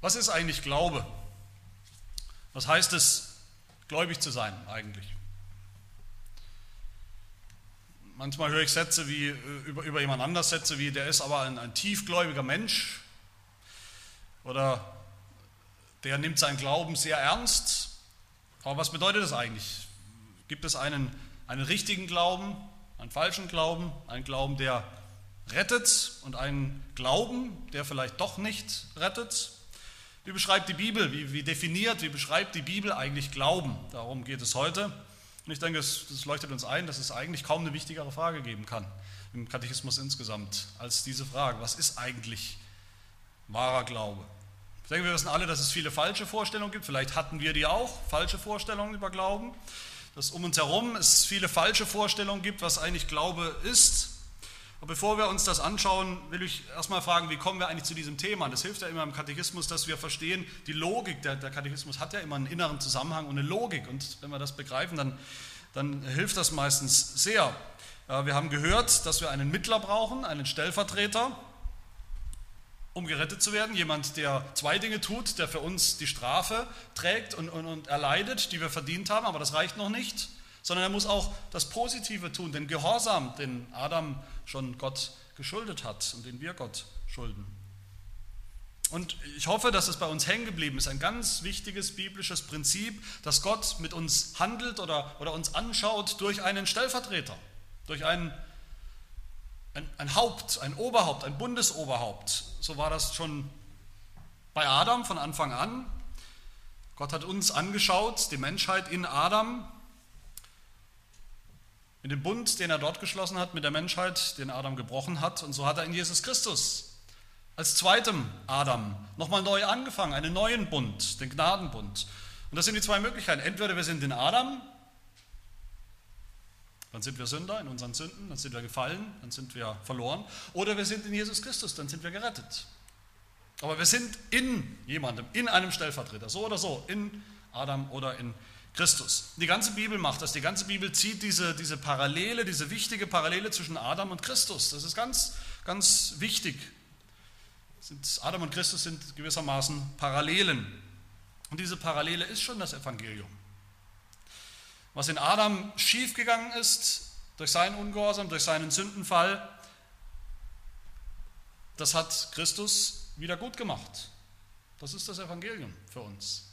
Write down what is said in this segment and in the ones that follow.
Was ist eigentlich Glaube? Was heißt es, gläubig zu sein eigentlich? Manchmal höre ich Sätze wie äh, über, über jemand anders Sätze wie, der ist aber ein, ein tiefgläubiger Mensch oder der nimmt seinen Glauben sehr ernst. Aber was bedeutet das eigentlich? Gibt es einen, einen richtigen Glauben, einen falschen Glauben, einen Glauben, der rettet und einen Glauben, der vielleicht doch nicht rettet? Wie beschreibt die Bibel, wie, wie definiert, wie beschreibt die Bibel eigentlich Glauben? Darum geht es heute. Und ich denke, das, das leuchtet uns ein, dass es eigentlich kaum eine wichtigere Frage geben kann im Katechismus insgesamt als diese Frage. Was ist eigentlich wahrer Glaube? Ich denke, wir wissen alle, dass es viele falsche Vorstellungen gibt. Vielleicht hatten wir die auch, falsche Vorstellungen über Glauben. Dass um uns herum es viele falsche Vorstellungen gibt, was eigentlich Glaube ist. Aber bevor wir uns das anschauen, will ich erstmal fragen, wie kommen wir eigentlich zu diesem Thema? Und das hilft ja immer im Katechismus, dass wir verstehen, die Logik, der, der Katechismus hat ja immer einen inneren Zusammenhang und eine Logik. Und wenn wir das begreifen, dann, dann hilft das meistens sehr. Wir haben gehört, dass wir einen Mittler brauchen, einen Stellvertreter, um gerettet zu werden. Jemand, der zwei Dinge tut, der für uns die Strafe trägt und, und, und erleidet, die wir verdient haben, aber das reicht noch nicht sondern er muss auch das Positive tun, den Gehorsam, den Adam schon Gott geschuldet hat und den wir Gott schulden. Und ich hoffe, dass es bei uns hängen geblieben ist, ein ganz wichtiges biblisches Prinzip, dass Gott mit uns handelt oder, oder uns anschaut durch einen Stellvertreter, durch einen, ein, ein Haupt, ein Oberhaupt, ein Bundesoberhaupt. So war das schon bei Adam von Anfang an. Gott hat uns angeschaut, die Menschheit in Adam, mit dem Bund, den er dort geschlossen hat mit der Menschheit, den Adam gebrochen hat. Und so hat er in Jesus Christus als zweitem Adam nochmal neu angefangen, einen neuen Bund, den Gnadenbund. Und das sind die zwei Möglichkeiten. Entweder wir sind in Adam, dann sind wir Sünder in unseren Sünden, dann sind wir gefallen, dann sind wir verloren. Oder wir sind in Jesus Christus, dann sind wir gerettet. Aber wir sind in jemandem, in einem Stellvertreter, so oder so, in Adam oder in Jesus. Christus. Die ganze Bibel macht das. Die ganze Bibel zieht diese, diese Parallele, diese wichtige Parallele zwischen Adam und Christus. Das ist ganz, ganz wichtig. Adam und Christus sind gewissermaßen Parallelen. Und diese Parallele ist schon das Evangelium. Was in Adam schiefgegangen ist, durch seinen Ungehorsam, durch seinen Sündenfall, das hat Christus wieder gut gemacht. Das ist das Evangelium für uns.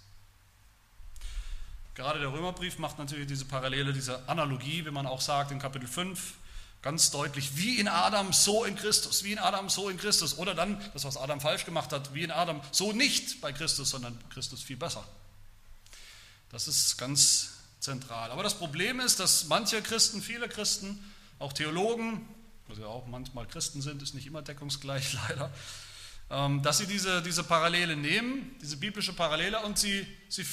Gerade der Römerbrief macht natürlich diese Parallele, diese Analogie, wie man auch sagt in Kapitel 5, ganz deutlich, wie in Adam, so in Christus, wie in Adam, so in Christus. Oder dann, das, was Adam falsch gemacht hat, wie in Adam, so nicht bei Christus, sondern Christus viel besser. Das ist ganz zentral. Aber das Problem ist, dass manche Christen, viele Christen, auch Theologen, was ja auch manchmal Christen sind, ist nicht immer deckungsgleich leider, ähm, dass sie diese, diese Parallele nehmen, diese biblische Parallele, und sie, sie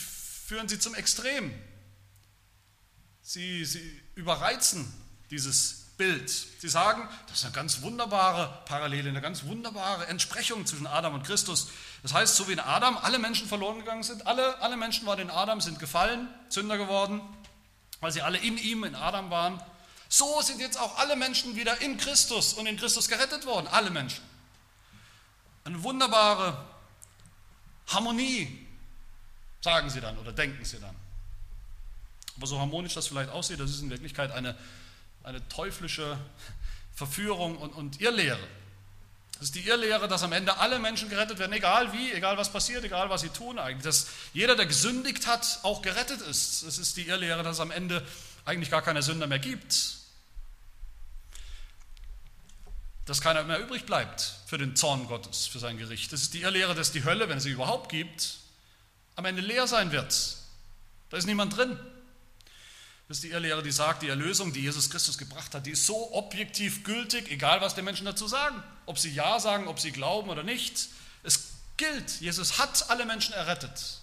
führen sie zum Extrem. Sie, sie überreizen dieses Bild. Sie sagen, das ist eine ganz wunderbare Parallele, eine ganz wunderbare Entsprechung zwischen Adam und Christus. Das heißt, so wie in Adam alle Menschen verloren gegangen sind, alle, alle Menschen waren in Adam, sind gefallen, Sünder geworden, weil sie alle in ihm, in Adam waren. So sind jetzt auch alle Menschen wieder in Christus und in Christus gerettet worden, alle Menschen. Eine wunderbare Harmonie sagen sie dann oder denken sie dann. Aber so harmonisch das vielleicht aussieht, das ist in Wirklichkeit eine, eine teuflische Verführung und, und Irrlehre. Das ist die Irrlehre, dass am Ende alle Menschen gerettet werden, egal wie, egal was passiert, egal was sie tun eigentlich. Dass jeder, der gesündigt hat, auch gerettet ist. Es ist die Irrlehre, dass es am Ende eigentlich gar keine Sünder mehr gibt. Dass keiner mehr übrig bleibt für den Zorn Gottes, für sein Gericht. Das ist die Irrlehre, dass die Hölle, wenn es sie überhaupt gibt, am Ende leer sein wird. Da ist niemand drin. Das ist die Irrlehre, die sagt, die Erlösung, die Jesus Christus gebracht hat, die ist so objektiv gültig, egal was die Menschen dazu sagen. Ob sie Ja sagen, ob sie glauben oder nicht. Es gilt, Jesus hat alle Menschen errettet.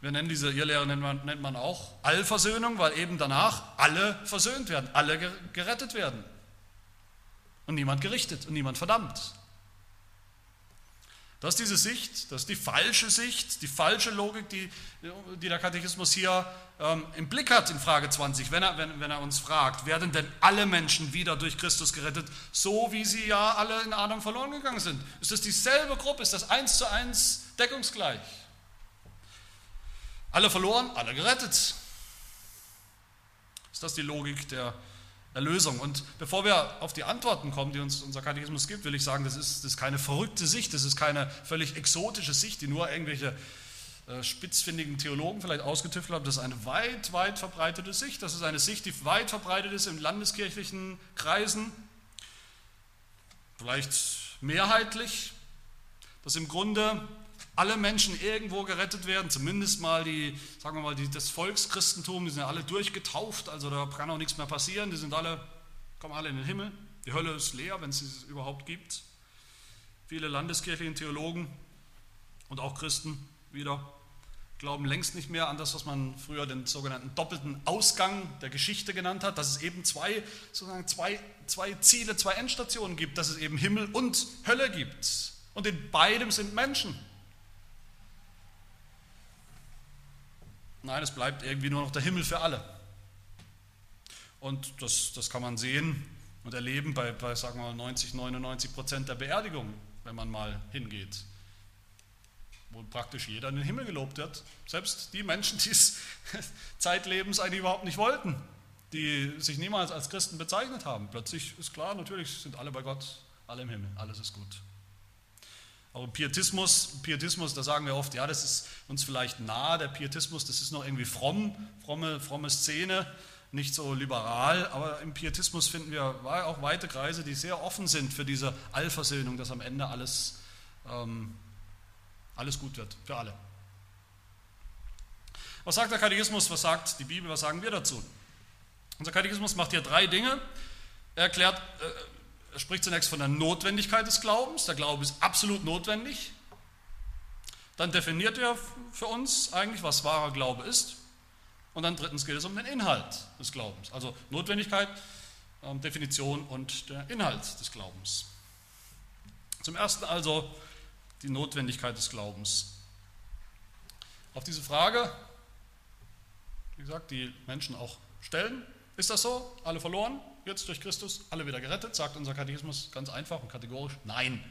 Wir nennen diese Irrlehre, nennt man, nennt man auch Allversöhnung, weil eben danach alle versöhnt werden, alle gerettet werden. Und niemand gerichtet und niemand verdammt. Das ist diese Sicht, das ist die falsche Sicht, die falsche Logik, die, die der Katechismus hier ähm, im Blick hat in Frage 20, wenn er, wenn, wenn er uns fragt, werden denn alle Menschen wieder durch Christus gerettet, so wie sie ja alle in Adam verloren gegangen sind? Ist das dieselbe Gruppe? Ist das eins zu eins deckungsgleich? Alle verloren, alle gerettet. Ist das die Logik der Erlösung. Und bevor wir auf die Antworten kommen, die uns unser Katechismus gibt, will ich sagen, das ist, das ist keine verrückte Sicht, das ist keine völlig exotische Sicht, die nur irgendwelche äh, spitzfindigen Theologen vielleicht ausgetüftelt haben. Das ist eine weit, weit verbreitete Sicht. Das ist eine Sicht, die weit verbreitet ist in landeskirchlichen Kreisen, vielleicht mehrheitlich, dass im Grunde alle Menschen irgendwo gerettet werden, zumindest mal die, sagen wir mal, die, das Volkschristentum, die sind alle durchgetauft, also da kann auch nichts mehr passieren, die sind alle, kommen alle in den Himmel. Die Hölle ist leer, wenn es sie überhaupt gibt. Viele landeskirchliche Theologen und auch Christen wieder glauben längst nicht mehr an das, was man früher den sogenannten doppelten Ausgang der Geschichte genannt hat, dass es eben zwei, sozusagen zwei, zwei Ziele, zwei Endstationen gibt, dass es eben Himmel und Hölle gibt. Und in beidem sind Menschen. Nein, es bleibt irgendwie nur noch der Himmel für alle. Und das, das kann man sehen und erleben bei, bei sagen wir mal, 90, 99 Prozent der Beerdigungen, wenn man mal hingeht. Wo praktisch jeder in den Himmel gelobt wird. Selbst die Menschen, die es zeitlebens eigentlich überhaupt nicht wollten, die sich niemals als Christen bezeichnet haben. Plötzlich ist klar, natürlich sind alle bei Gott, alle im Himmel, alles ist gut. Im Pietismus, Pietismus, da sagen wir oft, ja, das ist uns vielleicht nah, der Pietismus, das ist noch irgendwie fromm, fromme, fromme Szene, nicht so liberal, aber im Pietismus finden wir auch weite Kreise, die sehr offen sind für diese Allversöhnung, dass am Ende alles, ähm, alles gut wird, für alle. Was sagt der Katechismus, was sagt die Bibel, was sagen wir dazu? Unser Katechismus macht hier drei Dinge. Er erklärt, äh, er spricht zunächst von der Notwendigkeit des Glaubens. Der Glaube ist absolut notwendig. Dann definiert er für uns eigentlich, was wahrer Glaube ist. Und dann drittens geht es um den Inhalt des Glaubens. Also Notwendigkeit, ähm, Definition und der Inhalt des Glaubens. Zum ersten also die Notwendigkeit des Glaubens. Auf diese Frage, wie gesagt, die Menschen auch stellen, ist das so? Alle verloren? Jetzt durch Christus alle wieder gerettet? Sagt unser Katechismus ganz einfach und kategorisch, nein.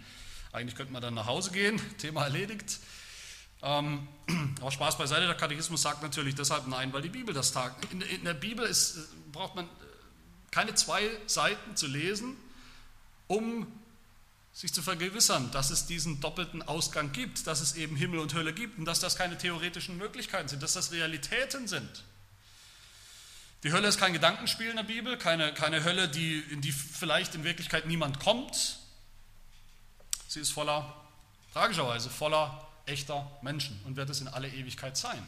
Eigentlich könnte man dann nach Hause gehen, Thema erledigt. Ähm, aber Spaß beiseite, der Katechismus sagt natürlich deshalb nein, weil die Bibel das sagt. In, in der Bibel ist, braucht man keine zwei Seiten zu lesen, um sich zu vergewissern, dass es diesen doppelten Ausgang gibt, dass es eben Himmel und Hölle gibt und dass das keine theoretischen Möglichkeiten sind, dass das Realitäten sind. Die Hölle ist kein Gedankenspiel in der Bibel, keine, keine Hölle, die, in die vielleicht in Wirklichkeit niemand kommt. Sie ist voller, tragischerweise voller echter Menschen und wird es in alle Ewigkeit sein.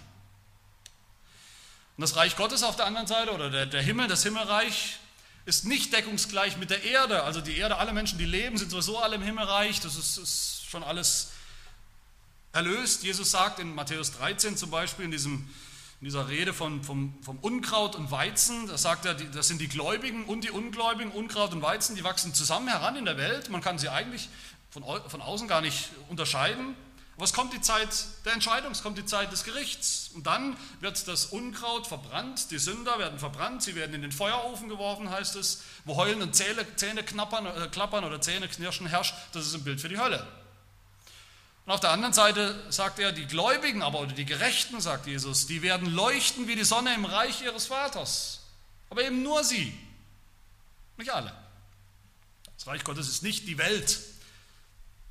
Und das Reich Gottes auf der anderen Seite oder der, der Himmel, das Himmelreich, ist nicht deckungsgleich mit der Erde. Also die Erde, alle Menschen, die leben, sind sowieso alle im Himmelreich. Das ist, ist schon alles erlöst. Jesus sagt in Matthäus 13 zum Beispiel, in diesem in dieser Rede von, vom, vom Unkraut und Weizen, da sagt er, das sind die Gläubigen und die Ungläubigen, Unkraut und Weizen, die wachsen zusammen heran in der Welt. Man kann sie eigentlich von, von außen gar nicht unterscheiden. Aber es kommt die Zeit der Entscheidung, es kommt die Zeit des Gerichts. Und dann wird das Unkraut verbrannt, die Sünder werden verbrannt, sie werden in den Feuerofen geworfen, heißt es, wo Heulen und Zähne, Zähne knappern, äh, klappern oder Zähne knirschen herrscht. Das ist ein Bild für die Hölle. Und auf der anderen Seite sagt er, die Gläubigen aber oder die Gerechten, sagt Jesus, die werden leuchten wie die Sonne im Reich ihres Vaters. Aber eben nur sie, nicht alle. Das Reich Gottes ist nicht die Welt,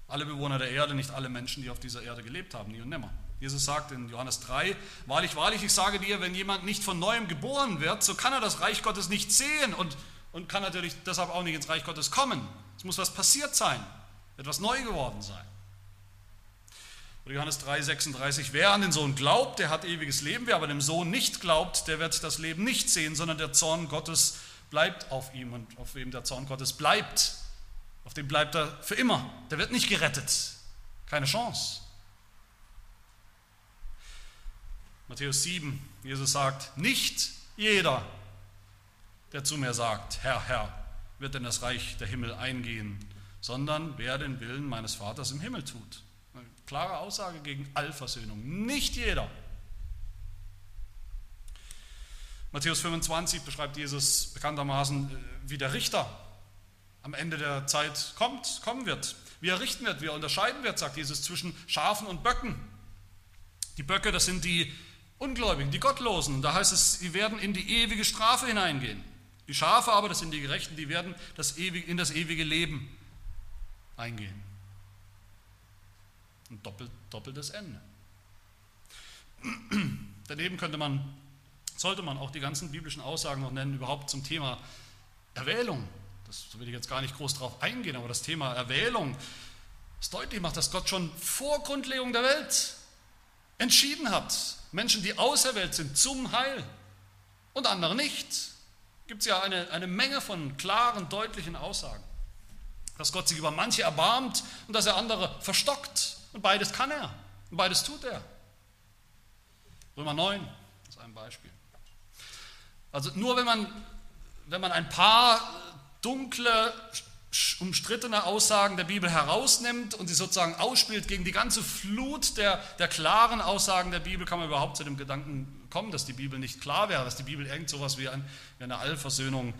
alle Bewohner der Erde, nicht alle Menschen, die auf dieser Erde gelebt haben, nie und nimmer. Jesus sagt in Johannes 3, wahrlich, wahrlich, ich sage dir, wenn jemand nicht von neuem geboren wird, so kann er das Reich Gottes nicht sehen und, und kann natürlich deshalb auch nicht ins Reich Gottes kommen. Es muss was passiert sein, etwas neu geworden sein. Oder Johannes 3, 36, wer an den Sohn glaubt, der hat ewiges Leben, wer aber dem Sohn nicht glaubt, der wird das Leben nicht sehen, sondern der Zorn Gottes bleibt auf ihm und auf wem der Zorn Gottes bleibt, auf dem bleibt er für immer. Der wird nicht gerettet. Keine Chance. Matthäus 7, Jesus sagt, nicht jeder, der zu mir sagt, Herr, Herr, wird in das Reich der Himmel eingehen, sondern wer den Willen meines Vaters im Himmel tut Klare Aussage gegen Allversöhnung. Nicht jeder. Matthäus 25 beschreibt Jesus bekanntermaßen, äh, wie der Richter am Ende der Zeit kommt, kommen wird, wie er richten wird, wie er unterscheiden wird, sagt Jesus, zwischen Schafen und Böcken. Die Böcke, das sind die Ungläubigen, die Gottlosen. Da heißt es, sie werden in die ewige Strafe hineingehen. Die Schafe aber, das sind die Gerechten, die werden das ewige, in das ewige Leben eingehen. Ein doppelt, doppeltes Ende. Daneben könnte man, sollte man auch die ganzen biblischen Aussagen noch nennen, überhaupt zum Thema Erwählung. Das will ich jetzt gar nicht groß drauf eingehen, aber das Thema Erwählung ist deutlich macht, dass Gott schon vor Grundlegung der Welt entschieden hat, Menschen, die auserwählt sind, zum Heil und andere nicht. Gibt es ja eine, eine Menge von klaren, deutlichen Aussagen. Dass Gott sich über manche erbarmt und dass er andere verstockt. Und beides kann er. Und beides tut er. Römer 9 ist ein Beispiel. Also nur wenn man, wenn man ein paar dunkle umstrittene Aussagen der Bibel herausnimmt und sie sozusagen ausspielt gegen die ganze Flut der, der klaren Aussagen der Bibel, kann man überhaupt zu dem Gedanken kommen, dass die Bibel nicht klar wäre, dass die Bibel irgend sowas wie, ein, wie eine Allversöhnung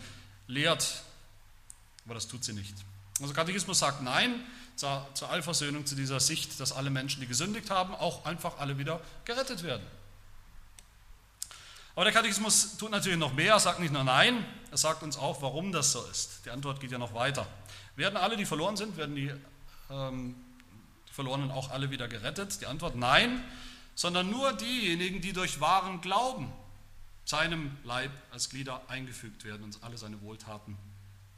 lehrt. Aber das tut sie nicht. Also Katechismus sagt Nein zur, zur Allversöhnung, zu dieser Sicht, dass alle Menschen, die gesündigt haben, auch einfach alle wieder gerettet werden. Aber der Katechismus tut natürlich noch mehr, sagt nicht nur Nein, er sagt uns auch, warum das so ist. Die Antwort geht ja noch weiter. Werden alle, die verloren sind, werden die, ähm, die Verlorenen auch alle wieder gerettet? Die Antwort Nein, sondern nur diejenigen, die durch wahren Glauben seinem Leib als Glieder eingefügt werden und alle seine Wohltaten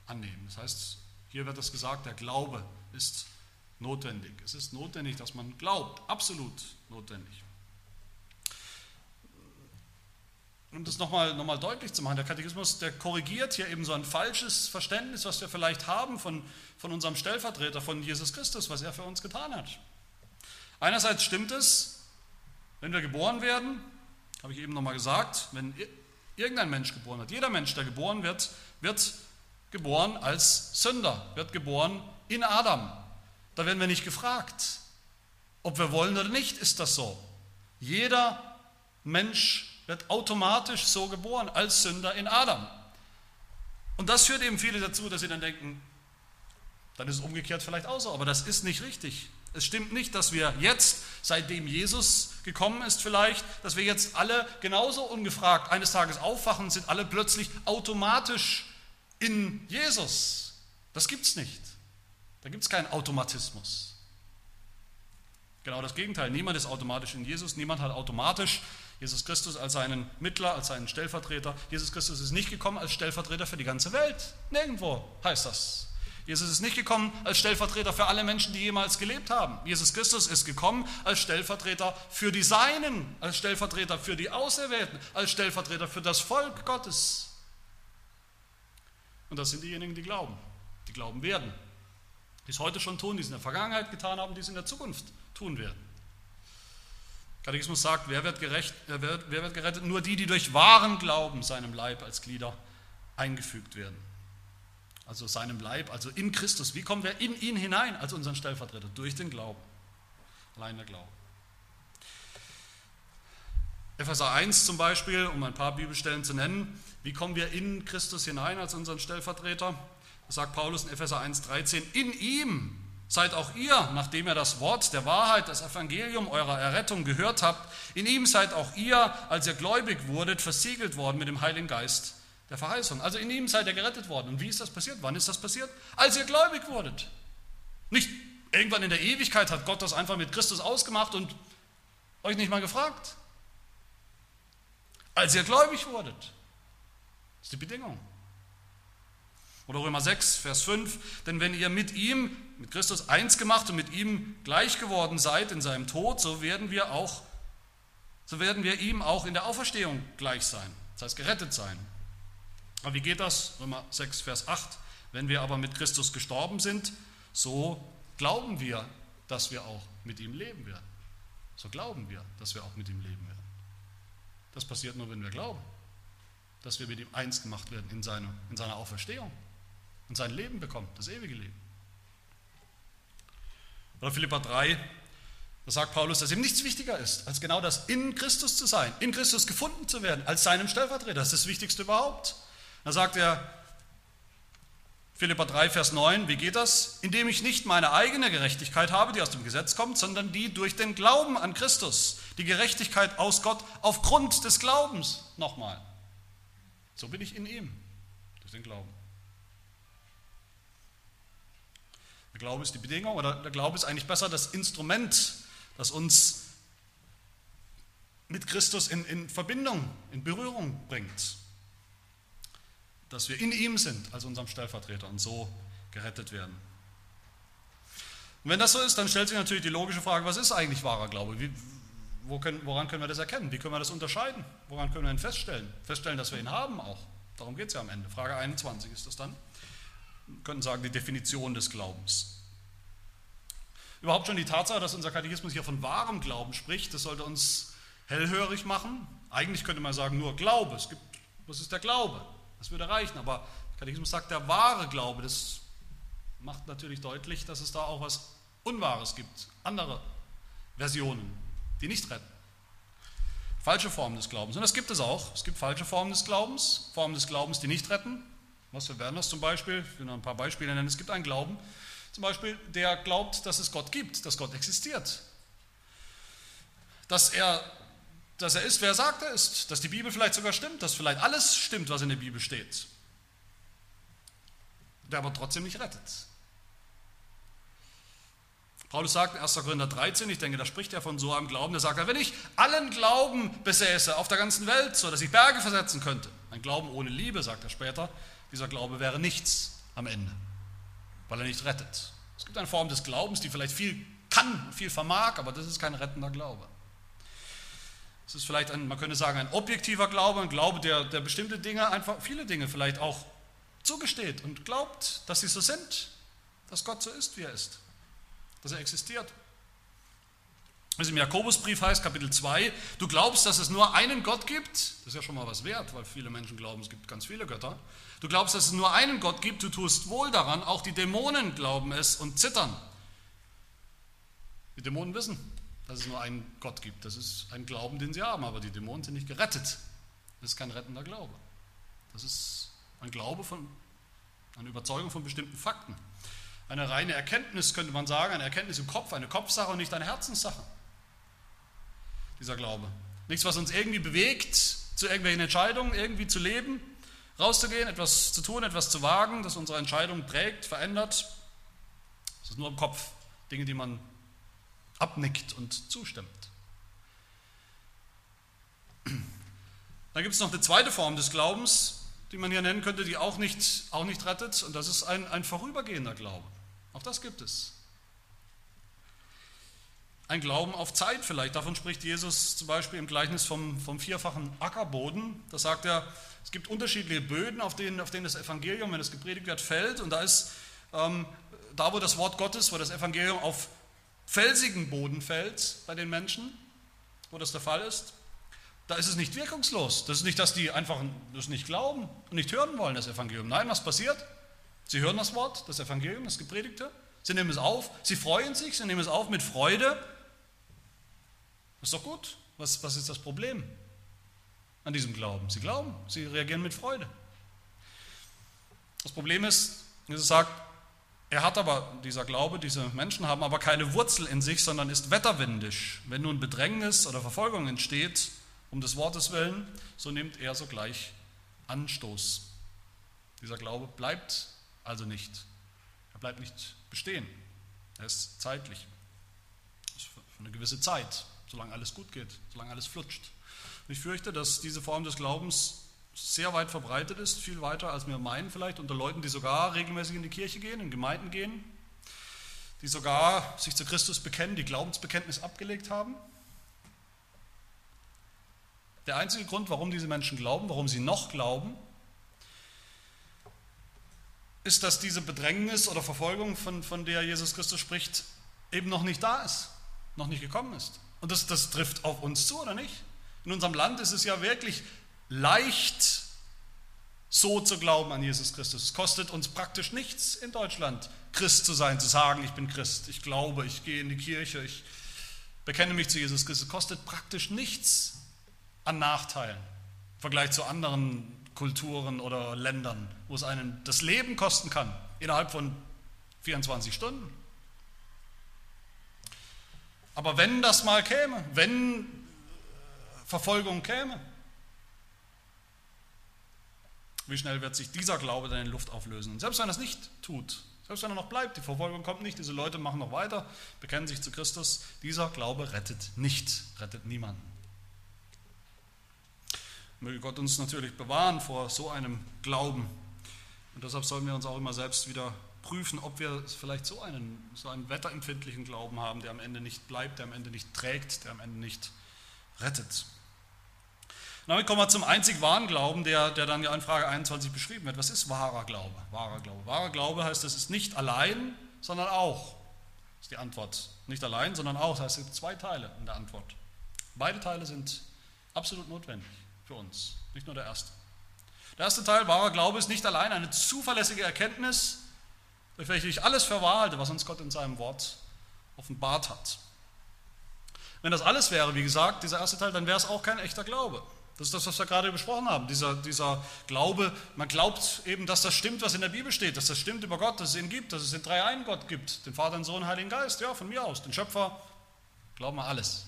annehmen. Das heißt, hier wird es gesagt, der Glaube ist notwendig. Es ist notwendig, dass man glaubt, absolut notwendig. um das nochmal noch mal deutlich zu machen, der Katechismus, der korrigiert hier eben so ein falsches Verständnis, was wir vielleicht haben von, von unserem Stellvertreter, von Jesus Christus, was er für uns getan hat. Einerseits stimmt es, wenn wir geboren werden, habe ich eben nochmal gesagt, wenn irgendein Mensch geboren wird, jeder Mensch, der geboren wird, wird geboren als Sünder, wird geboren in Adam. Da werden wir nicht gefragt, ob wir wollen oder nicht, ist das so. Jeder Mensch wird automatisch so geboren, als Sünder in Adam. Und das führt eben viele dazu, dass sie dann denken, dann ist es umgekehrt vielleicht auch so, aber das ist nicht richtig. Es stimmt nicht, dass wir jetzt, seitdem Jesus gekommen ist vielleicht, dass wir jetzt alle genauso ungefragt eines Tages aufwachen sind alle plötzlich automatisch in Jesus. Das gibt es nicht. Da gibt es keinen Automatismus. Genau das Gegenteil. Niemand ist automatisch in Jesus. Niemand hat automatisch Jesus Christus als seinen Mittler, als seinen Stellvertreter. Jesus Christus ist nicht gekommen als Stellvertreter für die ganze Welt. Nirgendwo heißt das. Jesus ist nicht gekommen als Stellvertreter für alle Menschen, die jemals gelebt haben. Jesus Christus ist gekommen als Stellvertreter für die Seinen, als Stellvertreter für die Auserwählten, als Stellvertreter für das Volk Gottes. Und das sind diejenigen, die glauben, die glauben werden, die es heute schon tun, die es in der Vergangenheit getan haben, die es in der Zukunft tun werden. Katechismus sagt, wer wird, gerecht, wer, wird, wer wird gerettet? Nur die, die durch wahren Glauben seinem Leib als Glieder eingefügt werden. Also seinem Leib, also in Christus. Wie kommen wir in ihn hinein als unseren Stellvertreter? Durch den Glauben. Allein der Glaube. Epheser 1 zum Beispiel, um ein paar Bibelstellen zu nennen. Wie kommen wir in Christus hinein als unseren Stellvertreter? Das sagt Paulus in Epheser 1,13. In ihm Seid auch ihr, nachdem ihr das Wort der Wahrheit, das Evangelium eurer Errettung gehört habt, in ihm seid auch ihr, als ihr gläubig wurdet, versiegelt worden mit dem Heiligen Geist der Verheißung. Also in ihm seid ihr gerettet worden. Und wie ist das passiert? Wann ist das passiert? Als ihr gläubig wurdet. Nicht irgendwann in der Ewigkeit hat Gott das einfach mit Christus ausgemacht und euch nicht mal gefragt. Als ihr gläubig wurdet. Das ist die Bedingung. Oder Römer 6, Vers 5, denn wenn ihr mit ihm, mit Christus eins gemacht und mit ihm gleich geworden seid in seinem Tod, so werden wir auch, so werden wir ihm auch in der Auferstehung gleich sein, das heißt gerettet sein. Aber wie geht das? Römer 6, Vers 8, wenn wir aber mit Christus gestorben sind, so glauben wir, dass wir auch mit ihm leben werden. So glauben wir, dass wir auch mit ihm leben werden. Das passiert nur, wenn wir glauben, dass wir mit ihm eins gemacht werden in, seine, in seiner Auferstehung und sein Leben bekommt, das ewige Leben. Oder Philippa 3, Da sagt Paulus, dass ihm nichts wichtiger ist, als genau das in Christus zu sein, in Christus gefunden zu werden, als seinem Stellvertreter. Das ist das Wichtigste überhaupt. Da sagt er, Philippa 3, Vers 9, wie geht das? Indem ich nicht meine eigene Gerechtigkeit habe, die aus dem Gesetz kommt, sondern die durch den Glauben an Christus. Die Gerechtigkeit aus Gott aufgrund des Glaubens. Nochmal. So bin ich in ihm, durch den Glauben. Der Glaube ist die Bedingung oder der Glaube ist eigentlich besser das Instrument, das uns mit Christus in, in Verbindung, in Berührung bringt. Dass wir in ihm sind als unserem Stellvertreter und so gerettet werden. Und wenn das so ist, dann stellt sich natürlich die logische Frage, was ist eigentlich wahrer Glaube? Wie, wo können, woran können wir das erkennen? Wie können wir das unterscheiden? Woran können wir ihn feststellen? Feststellen, dass wir ihn haben auch. Darum geht es ja am Ende. Frage 21 ist das dann. Wir könnten sagen, die Definition des Glaubens. Überhaupt schon die Tatsache, dass unser Katechismus hier von wahrem Glauben spricht, das sollte uns hellhörig machen. Eigentlich könnte man sagen, nur Glaube. Es gibt, was ist der Glaube? Das würde reichen. Aber der Katechismus sagt, der wahre Glaube, das macht natürlich deutlich, dass es da auch was Unwahres gibt. Andere Versionen, die nicht retten. Falsche Formen des Glaubens. Und das gibt es auch. Es gibt falsche Formen des Glaubens, Formen des Glaubens, die nicht retten. Was wir werden das zum Beispiel, ich will noch ein paar Beispiele nennen. Es gibt einen Glauben, zum Beispiel, der glaubt, dass es Gott gibt, dass Gott existiert. Dass er, dass er ist, wer er sagt, er ist. Dass die Bibel vielleicht sogar stimmt, dass vielleicht alles stimmt, was in der Bibel steht. Der aber trotzdem nicht rettet. Paulus sagt in 1. Korinther 13, ich denke, da spricht er von so einem Glauben, der sagt, wenn ich allen Glauben besäße auf der ganzen Welt, so dass ich Berge versetzen könnte, ein Glauben ohne Liebe, sagt er später, dieser Glaube wäre nichts am Ende weil er nicht rettet. Es gibt eine Form des Glaubens, die vielleicht viel kann, viel vermag, aber das ist kein rettender Glaube. Es ist vielleicht, ein, man könnte sagen, ein objektiver Glaube, ein Glaube, der, der bestimmte Dinge, einfach viele Dinge vielleicht auch zugesteht und glaubt, dass sie so sind, dass Gott so ist, wie er ist, dass er existiert. Was im Jakobusbrief heißt, Kapitel 2, du glaubst, dass es nur einen Gott gibt, das ist ja schon mal was wert, weil viele Menschen glauben, es gibt ganz viele Götter. Du glaubst, dass es nur einen Gott gibt, du tust wohl daran, auch die Dämonen glauben es und zittern. Die Dämonen wissen, dass es nur einen Gott gibt. Das ist ein Glauben, den sie haben, aber die Dämonen sind nicht gerettet. Das ist kein rettender Glaube. Das ist ein Glaube von, eine Überzeugung von bestimmten Fakten. Eine reine Erkenntnis könnte man sagen, eine Erkenntnis im Kopf, eine Kopfsache und nicht eine Herzenssache dieser Glaube. Nichts, was uns irgendwie bewegt, zu irgendwelchen Entscheidungen irgendwie zu leben, rauszugehen, etwas zu tun, etwas zu wagen, das unsere Entscheidungen prägt, verändert. Es ist nur im Kopf, Dinge, die man abnickt und zustimmt. Dann gibt es noch eine zweite Form des Glaubens, die man hier nennen könnte, die auch nicht, auch nicht rettet, und das ist ein, ein vorübergehender Glaube. Auch das gibt es. Ein Glauben auf Zeit vielleicht. Davon spricht Jesus zum Beispiel im Gleichnis vom, vom vierfachen Ackerboden. Da sagt er, es gibt unterschiedliche Böden, auf denen, auf denen das Evangelium, wenn es gepredigt wird, fällt. Und da ist, ähm, da wo das Wort Gottes, wo das Evangelium auf felsigen Boden fällt bei den Menschen, wo das der Fall ist, da ist es nicht wirkungslos. Das ist nicht, dass die einfach das nicht glauben und nicht hören wollen, das Evangelium. Nein, was passiert? Sie hören das Wort, das Evangelium, das Gepredigte, sie nehmen es auf, sie freuen sich, sie nehmen es auf mit Freude ist doch gut. Was, was ist das Problem an diesem Glauben? Sie glauben, sie reagieren mit Freude. Das Problem ist, Jesus sagt, er hat aber, dieser Glaube, diese Menschen haben aber keine Wurzel in sich, sondern ist wetterwindisch. Wenn nun Bedrängnis oder Verfolgung entsteht, um des Wortes willen, so nimmt er sogleich Anstoß. Dieser Glaube bleibt also nicht. Er bleibt nicht bestehen. Er ist zeitlich. Für eine gewisse Zeit solange alles gut geht, solange alles flutscht. Und ich fürchte, dass diese Form des Glaubens sehr weit verbreitet ist, viel weiter als wir meinen vielleicht, unter Leuten, die sogar regelmäßig in die Kirche gehen, in Gemeinden gehen, die sogar sich zu Christus bekennen, die Glaubensbekenntnis abgelegt haben. Der einzige Grund, warum diese Menschen glauben, warum sie noch glauben, ist, dass diese Bedrängnis oder Verfolgung, von, von der Jesus Christus spricht, eben noch nicht da ist, noch nicht gekommen ist. Und das, das trifft auf uns zu, oder nicht? In unserem Land ist es ja wirklich leicht, so zu glauben an Jesus Christus. Es kostet uns praktisch nichts in Deutschland, Christ zu sein, zu sagen, ich bin Christ, ich glaube, ich gehe in die Kirche, ich bekenne mich zu Jesus Christus, kostet praktisch nichts an Nachteilen im Vergleich zu anderen Kulturen oder Ländern, wo es einen das Leben kosten kann, innerhalb von 24 Stunden. Aber wenn das mal käme, wenn Verfolgung käme, wie schnell wird sich dieser Glaube dann in Luft auflösen? Und selbst wenn er es nicht tut, selbst wenn er noch bleibt, die Verfolgung kommt nicht, diese Leute machen noch weiter, bekennen sich zu Christus, dieser Glaube rettet nicht, rettet niemanden. Möge Gott uns natürlich bewahren vor so einem Glauben. Und deshalb sollen wir uns auch immer selbst wieder prüfen, ob wir vielleicht so einen, so einen wetterempfindlichen Glauben haben, der am Ende nicht bleibt, der am Ende nicht trägt, der am Ende nicht rettet. Damit kommen wir zum einzig wahren Glauben, der, der dann ja in Frage 21 beschrieben wird. Was ist wahrer Glaube? Wahrer Glaube. Wahrer Glaube heißt, es ist nicht allein, sondern auch. Das ist die Antwort. Nicht allein, sondern auch. Das heißt, es gibt zwei Teile in der Antwort. Beide Teile sind absolut notwendig für uns, nicht nur der erste. Der erste Teil, wahrer Glaube, ist nicht allein eine zuverlässige Erkenntnis, durch welche ich alles halte, was uns Gott in seinem Wort offenbart hat. Wenn das alles wäre, wie gesagt, dieser erste Teil, dann wäre es auch kein echter Glaube. Das ist das, was wir gerade besprochen haben. Dieser, dieser Glaube, man glaubt eben, dass das stimmt, was in der Bibel steht, dass das stimmt über Gott, dass es ihn gibt, dass es den dreieinen Gott gibt, den Vater, den Sohn, den Heiligen Geist, ja, von mir aus, den Schöpfer, glauben wir alles.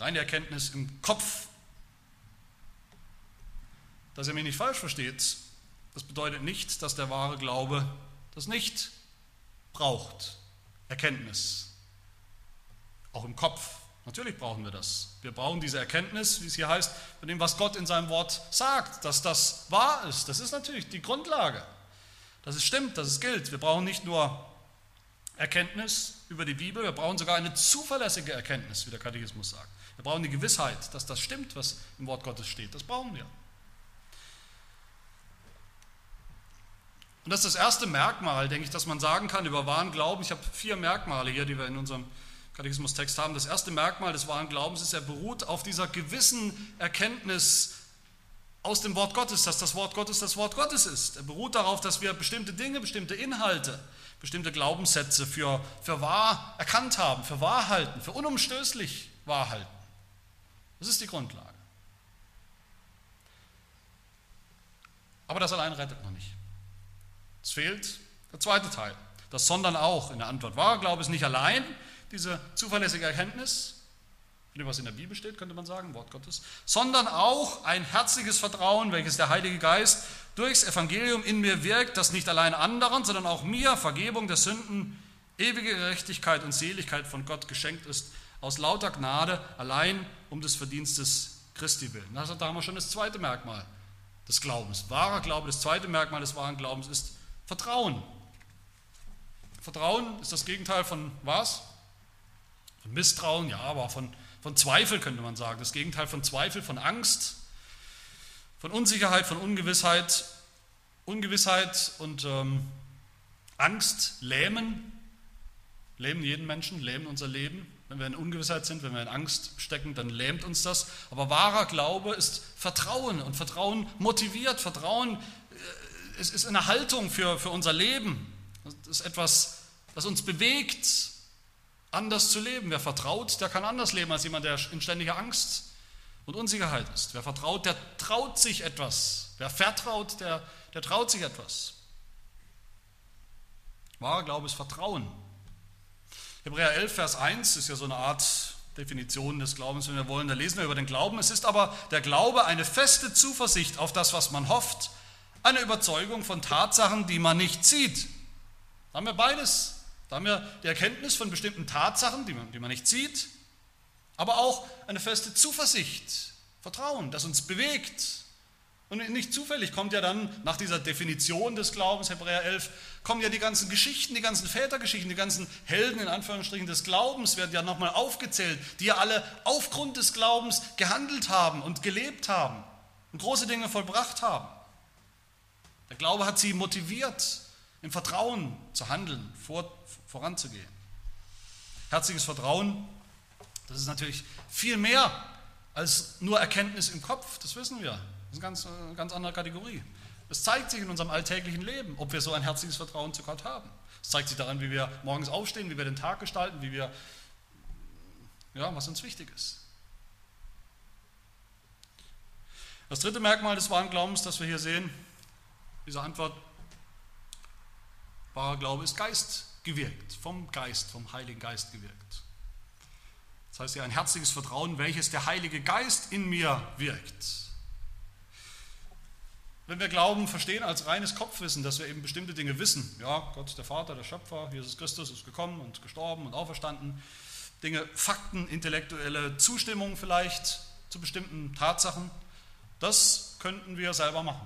Reine Erkenntnis im Kopf. Dass ihr mich nicht falsch versteht, das bedeutet nicht, dass der wahre Glaube das nicht braucht. Erkenntnis. Auch im Kopf Natürlich brauchen wir das. Wir brauchen diese Erkenntnis, wie es hier heißt, von dem, was Gott in seinem Wort sagt, dass das wahr ist. Das ist natürlich die Grundlage, dass es stimmt, dass es gilt. Wir brauchen nicht nur Erkenntnis über die Bibel, wir brauchen sogar eine zuverlässige Erkenntnis, wie der Katechismus sagt. Wir brauchen die Gewissheit, dass das stimmt, was im Wort Gottes steht. Das brauchen wir. Und das ist das erste Merkmal, denke ich, dass man sagen kann über wahren Glauben. Ich habe vier Merkmale hier, die wir in unserem Katechismus-Text haben. Das erste Merkmal des wahren Glaubens ist, er beruht auf dieser gewissen Erkenntnis aus dem Wort Gottes, dass das Wort Gottes das Wort Gottes ist. Er beruht darauf, dass wir bestimmte Dinge, bestimmte Inhalte, bestimmte Glaubenssätze für, für wahr erkannt haben, für wahr halten, für unumstößlich wahr halten. Das ist die Grundlage. Aber das allein rettet noch nicht. Es fehlt der zweite Teil. Das sondern auch in der Antwort. Wahrer Glaube ist nicht allein, diese zuverlässige Erkenntnis, von dem, was in der Bibel steht, könnte man sagen, Wort Gottes, sondern auch ein herzliches Vertrauen, welches der Heilige Geist durchs Evangelium in mir wirkt, das nicht allein anderen, sondern auch mir Vergebung der Sünden, ewige Gerechtigkeit und Seligkeit von Gott geschenkt ist, aus lauter Gnade, allein um des Verdienstes Christi willen. Da haben wir schon das zweite Merkmal des Glaubens. Wahrer Glaube, das zweite Merkmal des wahren Glaubens ist Vertrauen. Vertrauen ist das Gegenteil von was? Von Misstrauen, ja, aber von, von Zweifel könnte man sagen. Das Gegenteil von Zweifel, von Angst, von Unsicherheit, von Ungewissheit. Ungewissheit und ähm, Angst lähmen, lähmen jeden Menschen, lähmen unser Leben. Wenn wir in Ungewissheit sind, wenn wir in Angst stecken, dann lähmt uns das. Aber wahrer Glaube ist Vertrauen und Vertrauen motiviert. Vertrauen äh, ist, ist eine Haltung für, für unser Leben. Das ist etwas, das uns bewegt, anders zu leben. Wer vertraut, der kann anders leben als jemand, der in ständiger Angst und Unsicherheit ist. Wer vertraut, der traut sich etwas. Wer vertraut, der, der traut sich etwas. Wahrer Glaube ist Vertrauen. Hebräer 11, Vers 1 ist ja so eine Art Definition des Glaubens, wenn wir wollen. Da lesen wir über den Glauben. Es ist aber der Glaube eine feste Zuversicht auf das, was man hofft, eine Überzeugung von Tatsachen, die man nicht sieht. Da haben wir beides da haben wir die Erkenntnis von bestimmten Tatsachen, die man, die man nicht sieht, aber auch eine feste Zuversicht, Vertrauen, das uns bewegt. Und nicht zufällig kommt ja dann nach dieser Definition des Glaubens, Hebräer 11, kommen ja die ganzen Geschichten, die ganzen Vätergeschichten, die ganzen Helden in Anführungsstrichen des Glaubens werden ja nochmal aufgezählt, die ja alle aufgrund des Glaubens gehandelt haben und gelebt haben und große Dinge vollbracht haben. Der Glaube hat sie motiviert, im Vertrauen zu handeln, vor, voranzugehen. Herzliches Vertrauen, das ist natürlich viel mehr als nur Erkenntnis im Kopf, das wissen wir. Das ist eine ganz, eine ganz andere Kategorie. Es zeigt sich in unserem alltäglichen Leben, ob wir so ein herzliches Vertrauen zu Gott haben. Es zeigt sich daran, wie wir morgens aufstehen, wie wir den Tag gestalten, wie wir ja, was uns wichtig ist. Das dritte Merkmal des wahren Glaubens, das wir hier sehen, diese Antwort, wahrer Glaube ist Geist gewirkt, vom Geist, vom Heiligen Geist gewirkt. Das heißt ja ein herzliches Vertrauen, welches der Heilige Geist in mir wirkt. Wenn wir Glauben verstehen als reines Kopfwissen, dass wir eben bestimmte Dinge wissen, ja, Gott der Vater, der Schöpfer, Jesus Christus ist gekommen und gestorben und auferstanden, Dinge, Fakten, intellektuelle Zustimmung vielleicht zu bestimmten Tatsachen, das könnten wir selber machen.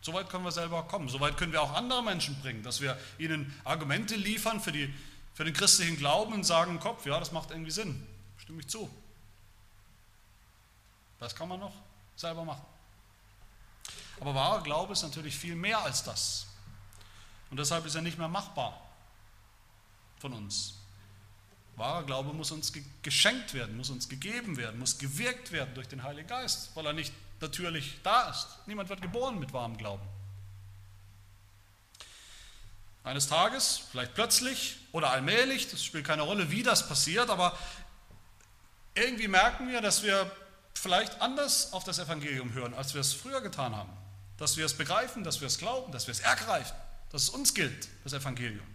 Soweit können wir selber kommen. Soweit können wir auch andere Menschen bringen, dass wir ihnen Argumente liefern für, die, für den christlichen Glauben und sagen Kopf, ja, das macht irgendwie Sinn, stimme ich zu. Das kann man noch selber machen. Aber wahrer Glaube ist natürlich viel mehr als das. Und deshalb ist er nicht mehr machbar von uns. Wahrer Glaube muss uns geschenkt werden, muss uns gegeben werden, muss gewirkt werden durch den Heiligen Geist, weil er nicht natürlich da ist. Niemand wird geboren mit wahrem Glauben. Eines Tages, vielleicht plötzlich oder allmählich, das spielt keine Rolle, wie das passiert, aber irgendwie merken wir, dass wir vielleicht anders auf das Evangelium hören, als wir es früher getan haben dass wir es begreifen, dass wir es glauben, dass wir es ergreifen, dass es uns gilt, das Evangelium.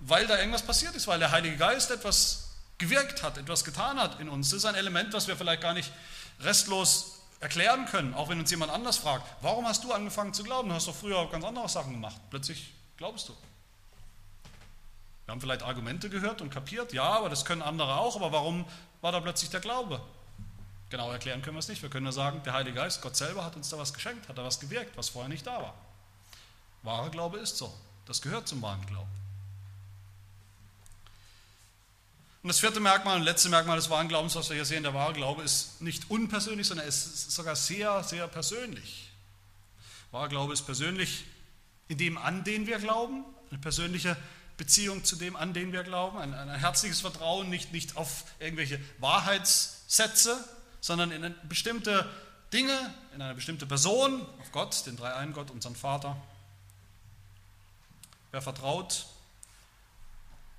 Weil da irgendwas passiert ist, weil der Heilige Geist etwas gewirkt hat, etwas getan hat in uns. Das ist ein Element, was wir vielleicht gar nicht restlos erklären können, auch wenn uns jemand anders fragt, warum hast du angefangen zu glauben? Du hast doch früher ganz andere Sachen gemacht. Plötzlich glaubst du. Wir haben vielleicht Argumente gehört und kapiert, ja, aber das können andere auch, aber warum war da plötzlich der Glaube? Genau erklären können wir es nicht. Wir können nur sagen, der Heilige Geist, Gott selber hat uns da was geschenkt, hat da was gewirkt, was vorher nicht da war. Wahrer Glaube ist so. Das gehört zum wahren Glauben. Und das vierte Merkmal und letzte Merkmal des wahren Glaubens, was wir hier sehen, der wahre Glaube ist nicht unpersönlich, sondern er ist sogar sehr, sehr persönlich. Wahrer Glaube ist persönlich in dem, an den wir glauben, eine persönliche Beziehung zu dem, an den wir glauben, ein, ein herzliches Vertrauen, nicht, nicht auf irgendwelche Wahrheitssätze, sondern in bestimmte Dinge, in eine bestimmte Person, auf Gott, den dreieinen Gott, unseren Vater. Wer vertraut,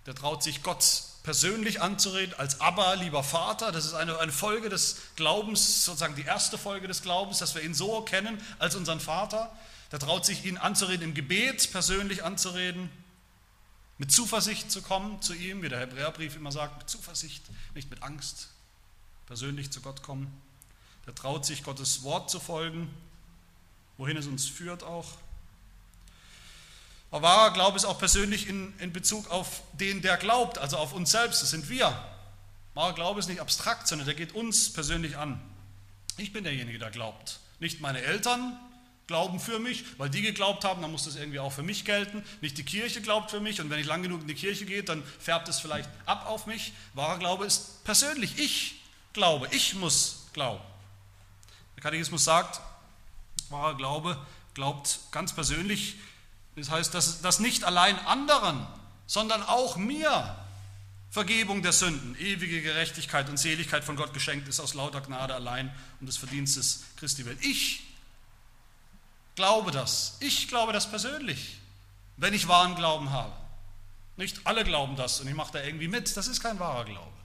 der traut sich Gott persönlich anzureden, als Abba, lieber Vater. Das ist eine, eine Folge des Glaubens, sozusagen die erste Folge des Glaubens, dass wir ihn so kennen als unseren Vater. Der traut sich, ihn anzureden, im Gebet persönlich anzureden, mit Zuversicht zu kommen zu ihm, wie der Hebräerbrief immer sagt, mit Zuversicht, nicht mit Angst, persönlich zu Gott kommen. Der traut sich, Gottes Wort zu folgen, wohin es uns führt auch. Aber wahrer Glaube ist auch persönlich in, in Bezug auf den, der glaubt, also auf uns selbst, das sind wir. Wahrer Glaube ist nicht abstrakt, sondern der geht uns persönlich an. Ich bin derjenige, der glaubt. Nicht meine Eltern glauben für mich, weil die geglaubt haben, dann muss das irgendwie auch für mich gelten. Nicht die Kirche glaubt für mich und wenn ich lang genug in die Kirche gehe, dann färbt es vielleicht ab auf mich. Wahrer Glaube ist persönlich. Ich glaube. Ich muss glauben. Der Katechismus sagt, wahrer Glaube glaubt ganz persönlich, das heißt, dass, dass nicht allein anderen, sondern auch mir Vergebung der Sünden, ewige Gerechtigkeit und Seligkeit von Gott geschenkt ist aus lauter Gnade allein um des Verdienstes Christi willen. Ich glaube das. Ich glaube das persönlich, wenn ich wahren Glauben habe. Nicht alle glauben das und ich mache da irgendwie mit. Das ist kein wahrer Glaube.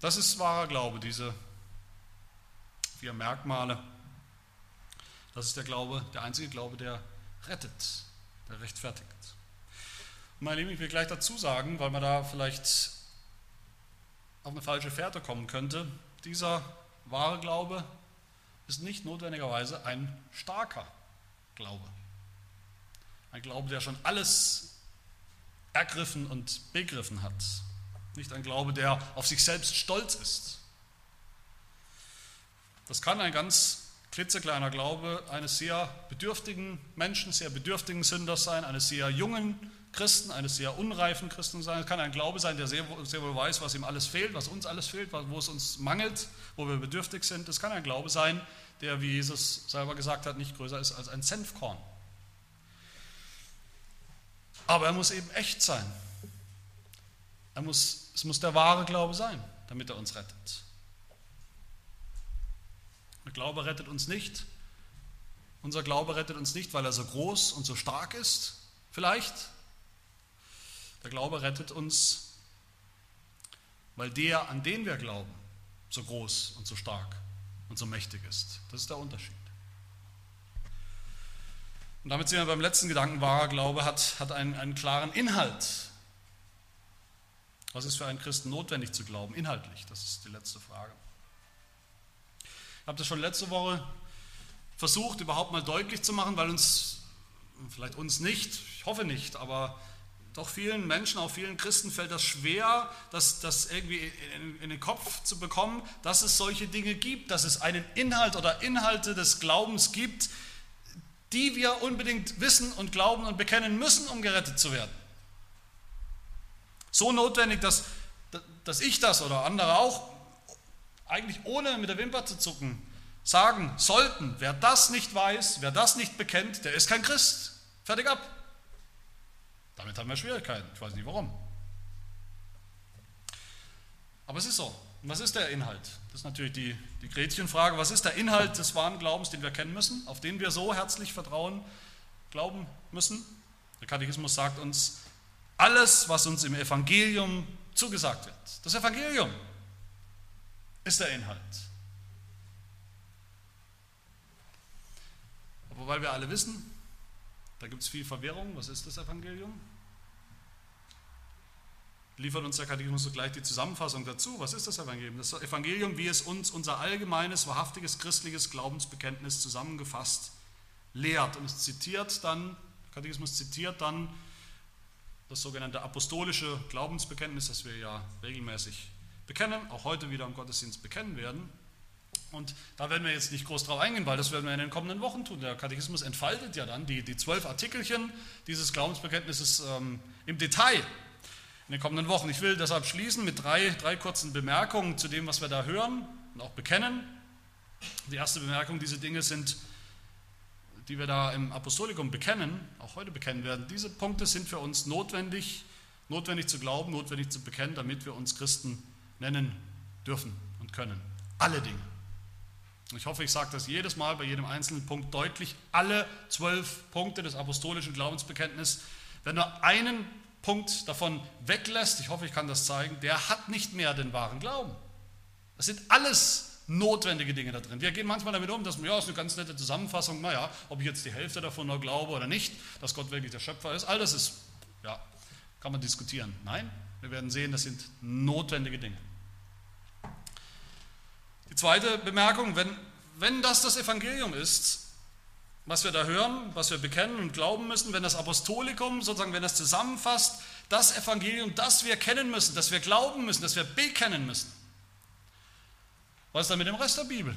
Das ist wahrer Glaube, diese vier Merkmale. Das ist der Glaube, der einzige Glaube, der rettet, der rechtfertigt. Und meine Lieben, ich will gleich dazu sagen, weil man da vielleicht auf eine falsche Fährte kommen könnte, dieser wahre Glaube ist nicht notwendigerweise ein starker Glaube. Ein Glaube, der schon alles ergriffen und begriffen hat. Nicht ein Glaube, der auf sich selbst stolz ist. Das kann ein ganz klitzekleiner Glaube eines sehr bedürftigen Menschen, sehr bedürftigen Sünders sein, eines sehr jungen Christen, eines sehr unreifen Christen sein. Es kann ein Glaube sein, der sehr, sehr wohl weiß, was ihm alles fehlt, was uns alles fehlt, wo es uns mangelt, wo wir bedürftig sind. Es kann ein Glaube sein, der, wie Jesus selber gesagt hat, nicht größer ist als ein Senfkorn. Aber er muss eben echt sein. Er muss, es muss der wahre Glaube sein, damit er uns rettet. Der Glaube rettet uns nicht, Unser Glaube rettet uns nicht, weil er so groß und so stark ist, vielleicht. Der Glaube rettet uns, weil der, an den wir glauben, so groß und so stark und so mächtig ist. Das ist der Unterschied. Und damit sind wir beim letzten Gedanken, wahrer Glaube hat, hat einen, einen klaren Inhalt. Was ist für einen Christen notwendig zu glauben? Inhaltlich, das ist die letzte Frage. Ich habe das schon letzte Woche versucht, überhaupt mal deutlich zu machen, weil uns, vielleicht uns nicht, ich hoffe nicht, aber doch vielen Menschen, auch vielen Christen fällt das schwer, das, das irgendwie in, in, den Kopf zu bekommen, dass es solche Dinge gibt, dass es einen Inhalt oder Inhalte des Glaubens gibt, die wir unbedingt wissen und glauben und bekennen müssen, um gerettet zu werden. So notwendig, dass, dass ich das oder andere auch eigentlich ohne mit der Wimper zu zucken sagen sollten, wer das nicht weiß, wer das nicht bekennt, der ist kein Christ. Fertig ab. Damit haben wir Schwierigkeiten. Ich weiß nicht warum. Aber es ist so. Und was ist der Inhalt? Das ist natürlich die, die Gretchenfrage. Was ist der Inhalt des wahren Glaubens, den wir kennen müssen, auf den wir so herzlich vertrauen, glauben müssen? Der Katechismus sagt uns, alles, was uns im Evangelium zugesagt wird. Das Evangelium ist der Inhalt. Aber weil wir alle wissen, da gibt es viel Verwirrung, was ist das Evangelium? Liefert uns der Katechismus sogleich die Zusammenfassung dazu. Was ist das Evangelium? Das Evangelium, wie es uns unser allgemeines, wahrhaftiges christliches Glaubensbekenntnis zusammengefasst lehrt. Und es zitiert dann, der Katechismus zitiert dann das sogenannte apostolische Glaubensbekenntnis, das wir ja regelmäßig bekennen, auch heute wieder im Gottesdienst bekennen werden. Und da werden wir jetzt nicht groß drauf eingehen, weil das werden wir in den kommenden Wochen tun. Der Katechismus entfaltet ja dann die, die zwölf Artikelchen dieses Glaubensbekenntnisses ähm, im Detail in den kommenden Wochen. Ich will deshalb schließen mit drei, drei kurzen Bemerkungen zu dem, was wir da hören und auch bekennen. Die erste Bemerkung, diese Dinge sind, die wir da im Apostolikum bekennen, auch heute bekennen werden, diese Punkte sind für uns notwendig, notwendig zu glauben, notwendig zu bekennen, damit wir uns Christen nennen dürfen und können. Alle Dinge. Ich hoffe, ich sage das jedes Mal bei jedem einzelnen Punkt deutlich. Alle zwölf Punkte des apostolischen Glaubensbekenntnisses. Wer nur einen Punkt davon weglässt, ich hoffe, ich kann das zeigen, der hat nicht mehr den wahren Glauben. Das sind alles notwendige Dinge da drin. Wir gehen manchmal damit um, dass ja, ist eine ganz nette Zusammenfassung, naja, ob ich jetzt die Hälfte davon noch glaube oder nicht, dass Gott wirklich der Schöpfer ist, all das ist, ja, kann man diskutieren. Nein, wir werden sehen, das sind notwendige Dinge. Die zweite Bemerkung, wenn, wenn das das Evangelium ist, was wir da hören, was wir bekennen und glauben müssen, wenn das Apostolikum, sozusagen, wenn das zusammenfasst, das Evangelium, das wir kennen müssen, das wir glauben müssen, das wir bekennen müssen. Was ist dann mit dem Rest der Bibel?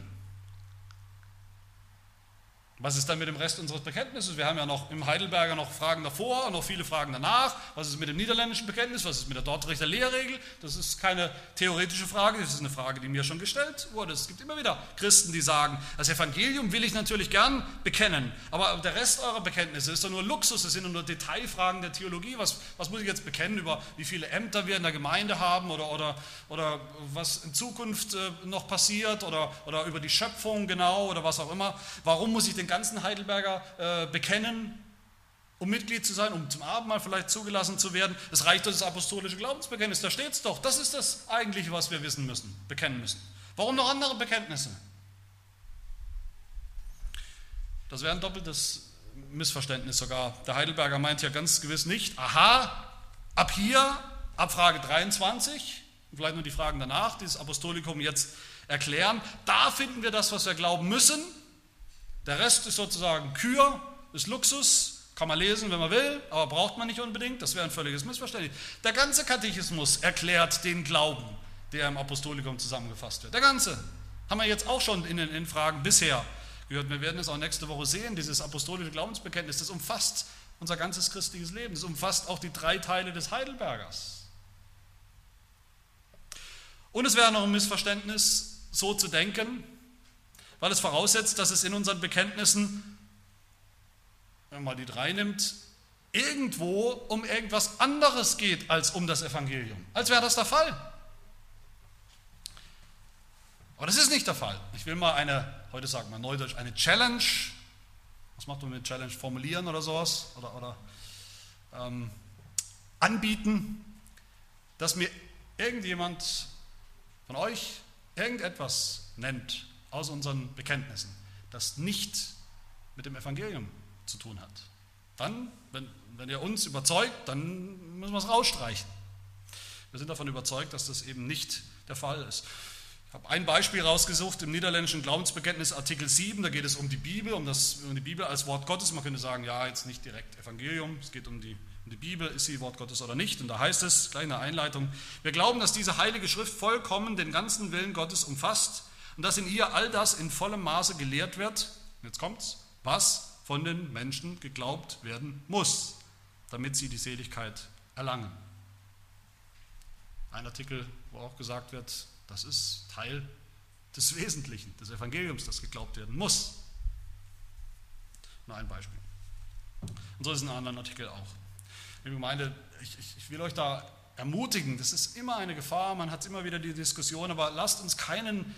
Was ist dann mit dem Rest unseres Bekenntnisses? Wir haben ja noch im Heidelberger noch Fragen davor und noch viele Fragen danach. Was ist mit dem niederländischen Bekenntnis? Was ist mit der Dortrechter Lehrregel? Das ist keine theoretische Frage, das ist eine Frage, die mir schon gestellt wurde. Es gibt immer wieder Christen, die sagen, das Evangelium will ich natürlich gern bekennen, aber der Rest eurer Bekenntnisse ist doch nur Luxus, es sind nur Detailfragen der Theologie. Was, was muss ich jetzt bekennen über wie viele Ämter wir in der Gemeinde haben oder, oder, oder was in Zukunft äh, noch passiert oder, oder über die Schöpfung genau oder was auch immer? Warum muss ich den den ganzen Heidelberger äh, bekennen, um Mitglied zu sein, um zum Abendmahl vielleicht zugelassen zu werden. Es reicht doch das apostolische Glaubensbekenntnis, da steht es doch. Das ist das eigentliche, was wir wissen müssen, bekennen müssen. Warum noch andere Bekenntnisse? Das wäre ein doppeltes Missverständnis sogar. Der Heidelberger meint ja ganz gewiss nicht, aha, ab hier, ab Frage 23, vielleicht nur die Fragen danach, dieses Apostolikum jetzt erklären, da finden wir das, was wir glauben müssen der Rest ist sozusagen Kür, ist Luxus, kann man lesen, wenn man will, aber braucht man nicht unbedingt. Das wäre ein völliges Missverständnis. Der ganze Katechismus erklärt den Glauben, der im Apostolikum zusammengefasst wird. Der ganze. Haben wir jetzt auch schon in den in Fragen bisher gehört. Wir werden es auch nächste Woche sehen. Dieses apostolische Glaubensbekenntnis, das umfasst unser ganzes christliches Leben. Das umfasst auch die drei Teile des Heidelbergers. Und es wäre noch ein Missverständnis, so zu denken, weil es voraussetzt, dass es in unseren Bekenntnissen, wenn man die drei nimmt, irgendwo um irgendwas anderes geht als um das Evangelium. Als wäre das der Fall. Aber das ist nicht der Fall. Ich will mal eine, heute sagen wir neudeutsch, eine Challenge Was macht man mit Challenge? Formulieren oder sowas? Oder, oder ähm, anbieten, dass mir irgendjemand von euch irgendetwas nennt aus unseren Bekenntnissen, das nicht mit dem Evangelium zu tun hat. Dann, wenn, wenn ihr uns überzeugt, dann müssen wir es rausstreichen. Wir sind davon überzeugt, dass das eben nicht der Fall ist. Ich habe ein Beispiel rausgesucht im niederländischen Glaubensbekenntnis Artikel 7, da geht es um die Bibel, um, das, um die Bibel als Wort Gottes. Man könnte sagen, ja, jetzt nicht direkt Evangelium, es geht um die, um die Bibel, ist sie Wort Gottes oder nicht. Und da heißt es, kleine Einleitung, wir glauben, dass diese heilige Schrift vollkommen den ganzen Willen Gottes umfasst und dass in ihr all das in vollem Maße gelehrt wird, jetzt kommt's, was von den Menschen geglaubt werden muss, damit sie die Seligkeit erlangen. Ein Artikel, wo auch gesagt wird, das ist Teil des Wesentlichen, des Evangeliums, das geglaubt werden muss. Nur ein Beispiel. Und so ist es in anderen Artikel auch. Liebe Gemeinde, ich, ich, ich will euch da ermutigen, das ist immer eine Gefahr, man hat immer wieder die Diskussion, aber lasst uns keinen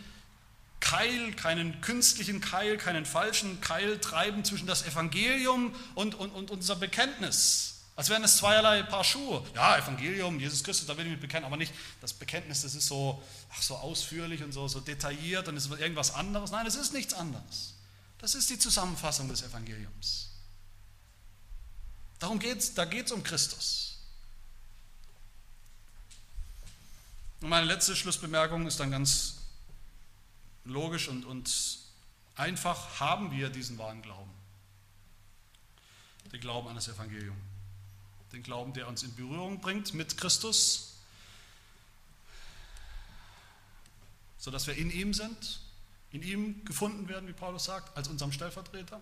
Keil, keinen künstlichen Keil, keinen falschen Keil treiben zwischen das Evangelium und, und, und unser Bekenntnis. Als wären es zweierlei Paar Schuhe. Ja, Evangelium, Jesus Christus, da will ich mich bekennen, aber nicht das Bekenntnis, das ist so, ach, so ausführlich und so, so detailliert und ist irgendwas anderes. Nein, es ist nichts anderes. Das ist die Zusammenfassung des Evangeliums. Darum geht's, da geht es um Christus. Und meine letzte Schlussbemerkung ist dann ganz logisch und, und einfach. Haben wir diesen wahren Glauben? Den Glauben an das Evangelium den Glauben, der uns in Berührung bringt mit Christus, sodass wir in ihm sind, in ihm gefunden werden, wie Paulus sagt, als unserem Stellvertreter.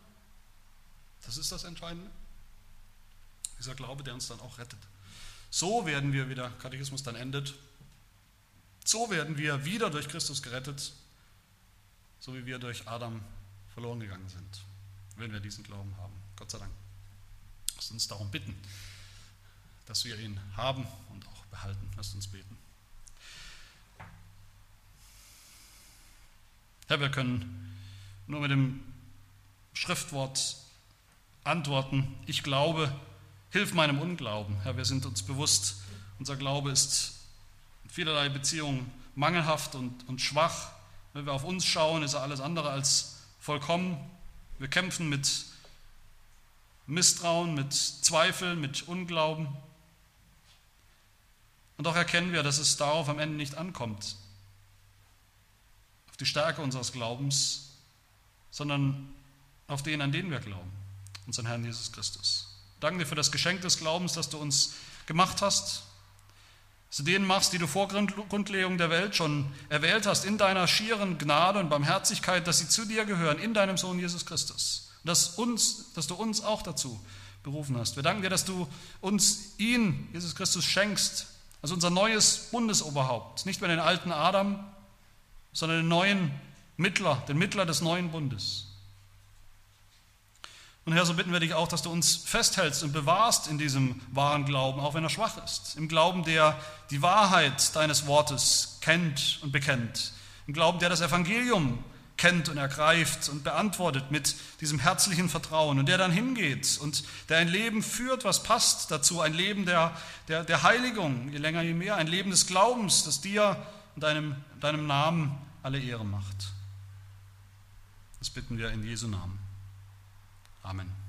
Das ist das Entscheidende. Dieser Glaube, der uns dann auch rettet. So werden wir, wie der Katechismus dann endet, so werden wir wieder durch Christus gerettet, so wie wir durch Adam verloren gegangen sind, wenn wir diesen Glauben haben. Gott sei Dank. Lasst uns darum bitten dass wir ihn haben und auch behalten. Lasst uns beten. Herr, wir können nur mit dem Schriftwort antworten, ich glaube, hilf meinem Unglauben. Herr, wir sind uns bewusst, unser Glaube ist in vielerlei Beziehungen mangelhaft und, und schwach. Wenn wir auf uns schauen, ist er alles andere als vollkommen. Wir kämpfen mit Misstrauen, mit Zweifeln, mit Unglauben. Und doch erkennen wir, dass es darauf am Ende nicht ankommt, auf die Stärke unseres Glaubens, sondern auf den, an den wir glauben, unseren Herrn Jesus Christus. Danke dir für das Geschenk des Glaubens, das du uns gemacht hast, du denen machst, die du vor Grundlegung der Welt schon erwählt hast, in deiner schieren Gnade und Barmherzigkeit, dass sie zu dir gehören, in deinem Sohn Jesus Christus. Und dass, uns, dass du uns auch dazu berufen hast. Wir danken dir, dass du uns ihn, Jesus Christus, schenkst, also unser neues Bundesoberhaupt. Nicht mehr den alten Adam, sondern den neuen Mittler, den Mittler des neuen Bundes. Und Herr, so bitten wir dich auch, dass du uns festhältst und bewahrst in diesem wahren Glauben, auch wenn er schwach ist. Im Glauben, der die Wahrheit deines Wortes kennt und bekennt. Im Glauben, der das Evangelium kennt und ergreift und beantwortet mit diesem herzlichen Vertrauen und der dann hingeht und der ein Leben führt, was passt dazu, ein Leben der, der, der Heiligung, je länger, je mehr, ein Leben des Glaubens, das dir und deinem, deinem Namen alle Ehre macht. Das bitten wir in Jesu Namen. Amen.